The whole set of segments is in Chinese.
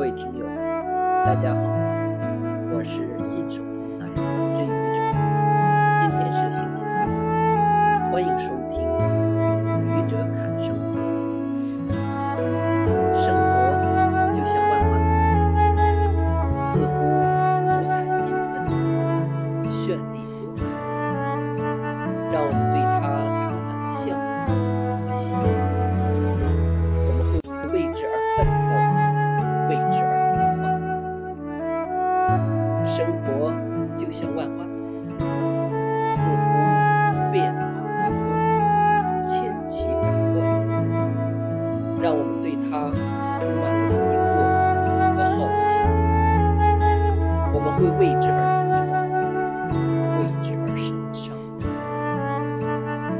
各位听友大家好。不想万般，似乎变化无端，千奇百怪，让我们对它充满了疑惑和好奇。我们会为之而，为之而神伤。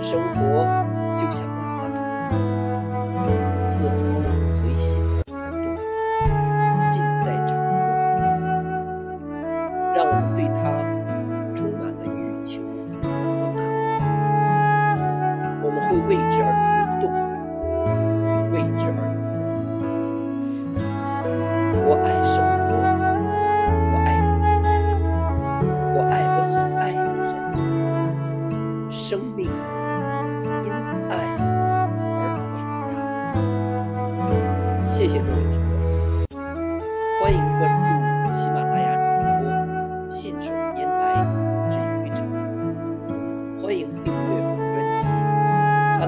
生活。让我们对它充满了欲求。和渴望我们会为之而主动为之而努力。我爱生活我爱自己我爱我所爱的人。生命因爱而伟大。谢谢各位朋友欢迎关注。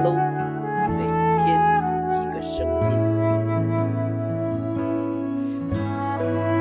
Hallelujah.